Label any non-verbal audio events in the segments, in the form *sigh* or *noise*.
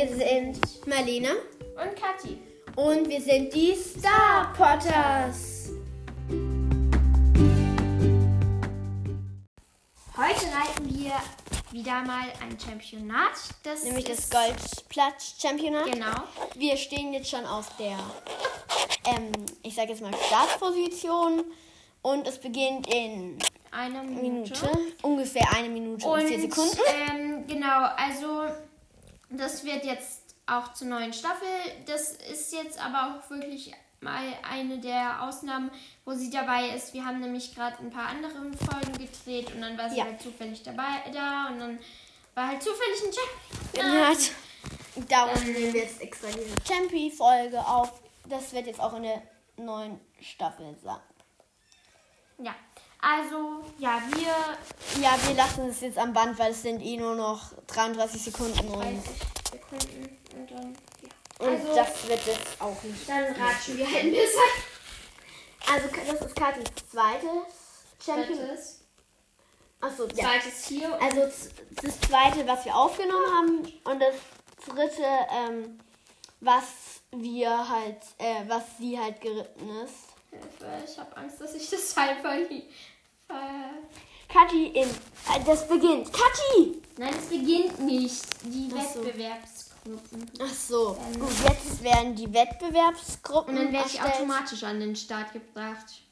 Wir sind Marlene Und Kathi. und wir sind die Star Potters. Heute reiten wir wieder mal ein Championat. Das Nämlich das Goldplatz-Championat. Genau. Wir stehen jetzt schon auf der, ähm, ich sage jetzt mal Startposition. Und es beginnt in Eine Minute. Minute, ungefähr eine Minute und, Und vier Sekunden. Ähm, genau, also das wird jetzt auch zur neuen Staffel. Das ist jetzt aber auch wirklich mal eine der Ausnahmen, wo sie dabei ist. Wir haben nämlich gerade ein paar andere Folgen gedreht und dann war sie Ja. halt zufällig dabei da und dann war halt zufällig ein Check. Hat. Darum nehmen wir jetzt extra diese Champi-Folge auf. Das wird jetzt auch in der neuen Staffel sein. Ja, also ja, wir Ja, wir lassen es jetzt am Band, weil es sind eh nur noch 33 Sekunden und, 30 Sekunden und dann ja. und Also das wird jetzt auch nicht. dann ratschen wir ein bisschen. Also das ist Katis zweites Champion. Drittes, Achso, ja. zweites hier Also das zweite, was wir aufgenommen haben und das dritte, ähm, was wir halt, äh, was sie halt geritten ist. Hilfe, ich habe Angst, dass ich das *laughs* Teil verliere. Kathi in, äh, das beginnt. Kathi! Nein, es beginnt nicht. Die Ach so. Wettbewerbsgruppen. Ach so. Ähm. Gut, jetzt werden die Wettbewerbsgruppen Und dann werde ich automatisch an den Start gebracht.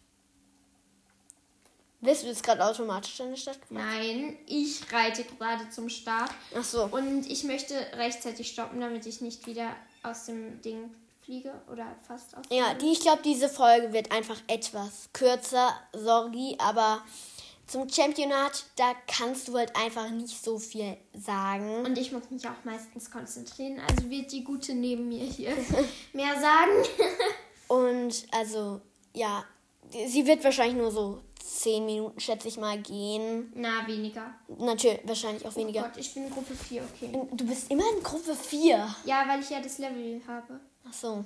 Bist du jetzt gerade automatisch an der Stadt gefahren? Nein, ich reite gerade zum Start. Ach so. Und ich möchte rechtzeitig stoppen, damit ich nicht wieder aus dem Ding fliege. Oder fast aus dem Ja, die, ich glaube, diese Folge wird einfach etwas kürzer, sorry, aber zum Championat, da kannst du halt einfach nicht so viel sagen. Und ich muss mich auch meistens konzentrieren. Also wird die Gute neben mir hier *laughs* mehr sagen. Und also, ja, sie wird wahrscheinlich nur so 10 Minuten, schätze ich mal, gehen. Na, weniger. Natürlich, wahrscheinlich auch Oh weniger. Gott, ich bin Gruppe 4, okay. Du bist immer in Gruppe 4. Ja, weil ich ja das Level habe. Ach so.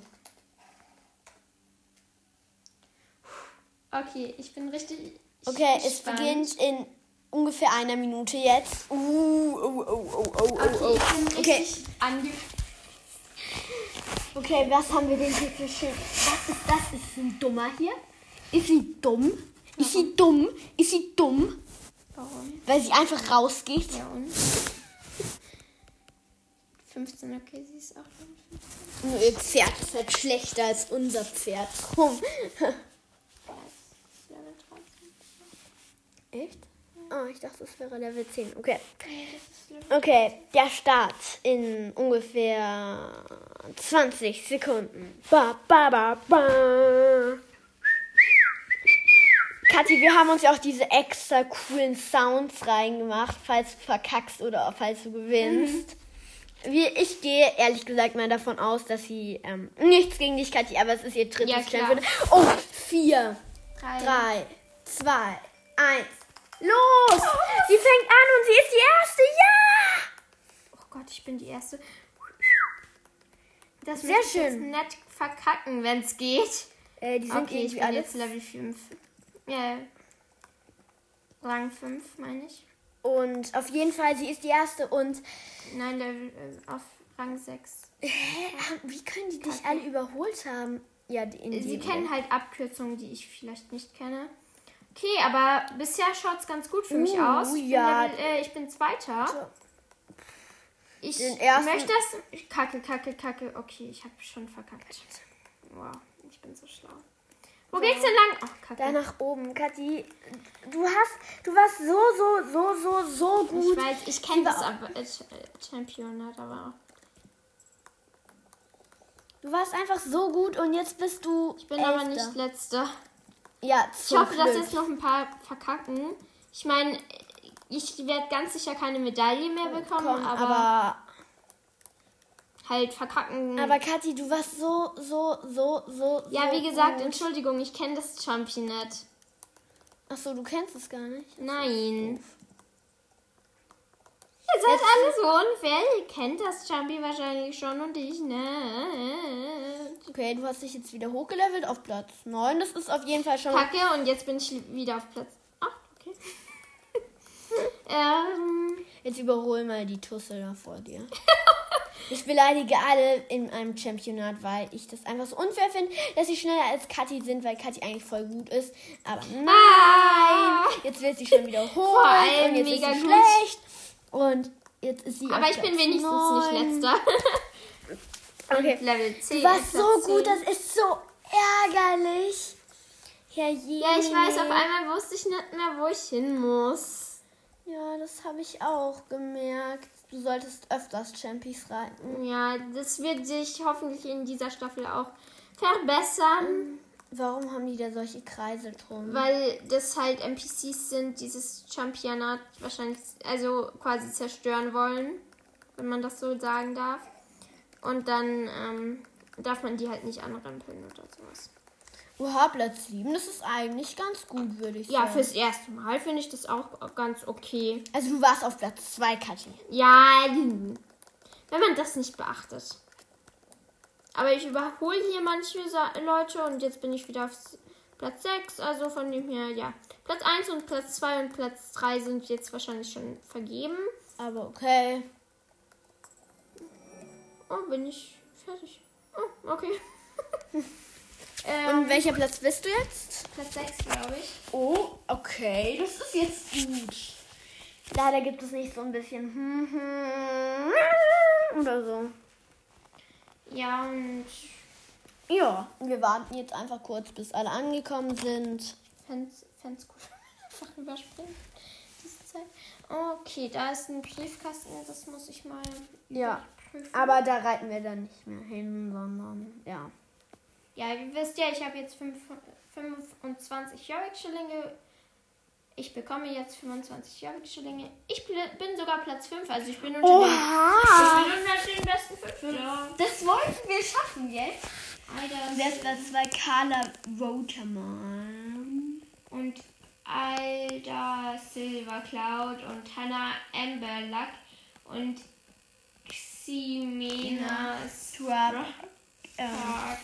Okay, ich bin richtig. Okay, es gespannt. beginnt in ungefähr einer Minute jetzt. Uh, oh, oh, oh, oh, oh, Okay, oh. Okay, ange. okay, was haben wir denn hier für schön? Was ist das? Ist ein Dummer hier? Ist sie dumm? Ist sie dumm? Ist sie dumm? Warum? Weil sie einfach rausgeht? Ja, und? 15, okay, sie ist auch schon 15. Nur ihr Pferd ist halt schlechter als unser Pferd. Komm. Level 13. Echt? Oh, ich dachte, es wäre Level 10. Okay. Okay, der Start in ungefähr 20 Sekunden. Ba, ba, ba, ba. Kathi, wir haben uns ja auch diese extra coolen Sounds reingemacht, falls du verkackst oder falls du gewinnst. Wir, ich gehe ehrlich gesagt mal davon aus, dass sie ähm, nichts gegen dich, Kathi, aber es ist ihr drittes Ja. Champion. Oh, vier, Drei. drei, zwei, eins, los! Sie fängt an und sie ist die erste, ja! Oh Gott, ich bin die Erste. Das Sehr ich jetzt schön. nett verkacken, wenn es geht. Äh, die sind Okay, ich bin alle. jetzt Level 5. Ja. Rang 5, meine ich. Und auf jeden Fall, sie ist die erste und Nein, Level äh, auf Rang 6. hä, wie können die dich alle überholt haben? Ja, die, in Sie kennen halt Abkürzungen, die ich vielleicht nicht kenne. Okay, aber bisher schaut es ganz gut für mich Uh, aus. Ich bin, ja. Level, äh, ich bin Zweiter. Ich möchte das. Kacke, kacke, kacke. Okay, ich habe schon verkackt. Wow, ich bin so schlau. Wo geht's denn lang? Ach, kacke. Da nach oben, Kathi. Du hast, du warst so, so, so, so, so gut. Ich weiß, ich kenne das aber, äh, äh, Championat, aber Du warst einfach so gut und jetzt bist du. ich bin aber Elfter. nicht letzter. Ja, Ich hoffe, dass jetzt noch ein paar verkacken. Ich meine, ich werde ganz sicher keine Medaille mehr bekommen, Komm, aber, aber, halt verkacken. aber Kathi, du warst so, so, so, so. ja, so wie gesagt, gut. Entschuldigung, ich kenne das Championat. Achso, du kennst es gar nicht. Nein. Ihr seid alle so unfair. Ihr kennt das Champi wahrscheinlich schon und ich ne. Okay, du hast dich jetzt wieder hochgelevelt auf Platz 9. Das ist auf jeden Fall schon. Kacke und jetzt bin ich wieder auf Platz 8. Okay. *laughs* ähm, Jetzt überhol mal die Tussel da vor dir. *laughs* Ich beleidige alle in einem Championat, weil ich das einfach so unfair finde, dass sie schneller als Kathi sind, weil Kathi eigentlich voll gut ist. Aber nein! Ah. Jetzt wird sie schon Vor allem und jetzt mega ist sie schlecht. Und jetzt ist sie Aber ich bin wenigstens neun. nicht letzter. *laughs* Okay. Level 10. Du warst so 10. gut, das ist so ärgerlich. Herr Ja, ich weiß, auf einmal wusste ich nicht mehr, wo ich hin muss. Ja, das habe ich auch gemerkt. Du solltest öfters Champions reiten. Ja, das wird sich hoffentlich in dieser Staffel auch verbessern, Warum haben die da solche Kreise drum? weil das halt NPCs sind, dieses Championat wahrscheinlich, also quasi zerstören wollen, wenn man das so sagen darf. Und dann ähm, darf man die halt nicht anrempeln oder sowas. Oha, Platz 7, das ist eigentlich ganz gut, würde ich Ja, sagen. fürs erste Mal finde ich das auch ganz okay. also du warst auf Platz 2, Kathi. Ja, wenn man das nicht beachtet. Aber ich überhole hier manche Leute und jetzt bin ich wieder auf Platz 6. Also von dem her, ja. Platz 1 und Platz 2 und Platz 3 sind jetzt wahrscheinlich schon vergeben. Aber okay. Oh, bin ich fertig. Oh, okay. *laughs* Und ähm, welcher Platz bist du jetzt? Platz 6, glaube ich. Oh, okay, das ist jetzt gut. Leider gibt es nicht so ein bisschen hm, hm, oder so. Ja, und Ja, wir warten jetzt einfach kurz, bis alle angekommen sind. fände es gut, *laughs* einfach überspringen. Diese Zeit. Okay, da ist ein Briefkasten, das muss ich mal Ja, überprüfen. aber da reiten wir dann nicht mehr hin, sondern ja. Ja, ihr wisst ja, ich habe jetzt fünf- 25 Jorik-Schillinge. Ich bekomme jetzt 25 Jorik-Schillinge. Ich bin sogar Platz 5, also ich bin unter, den, ich bin unter den besten 5. Ja. Das wollten wir schaffen jetzt. Alter, Wer ist Platz 2? Carla Rotermann. und Alda Silver Cloud und Hannah Amberluck und Ximena. Ähm, Stark.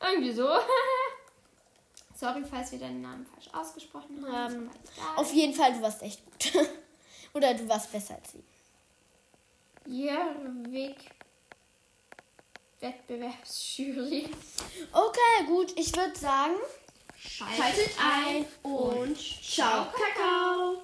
Irgendwie so. *laughs* Sorry, falls wir deinen Namen falsch ausgesprochen haben. Ähm, auf jeden Fall, du warst echt gut. *laughs* Oder du warst besser als sie. Jörvik Wettbewerbsjury. Okay, gut. Ich würde sagen, Schaltet ein und ciao, Kakao.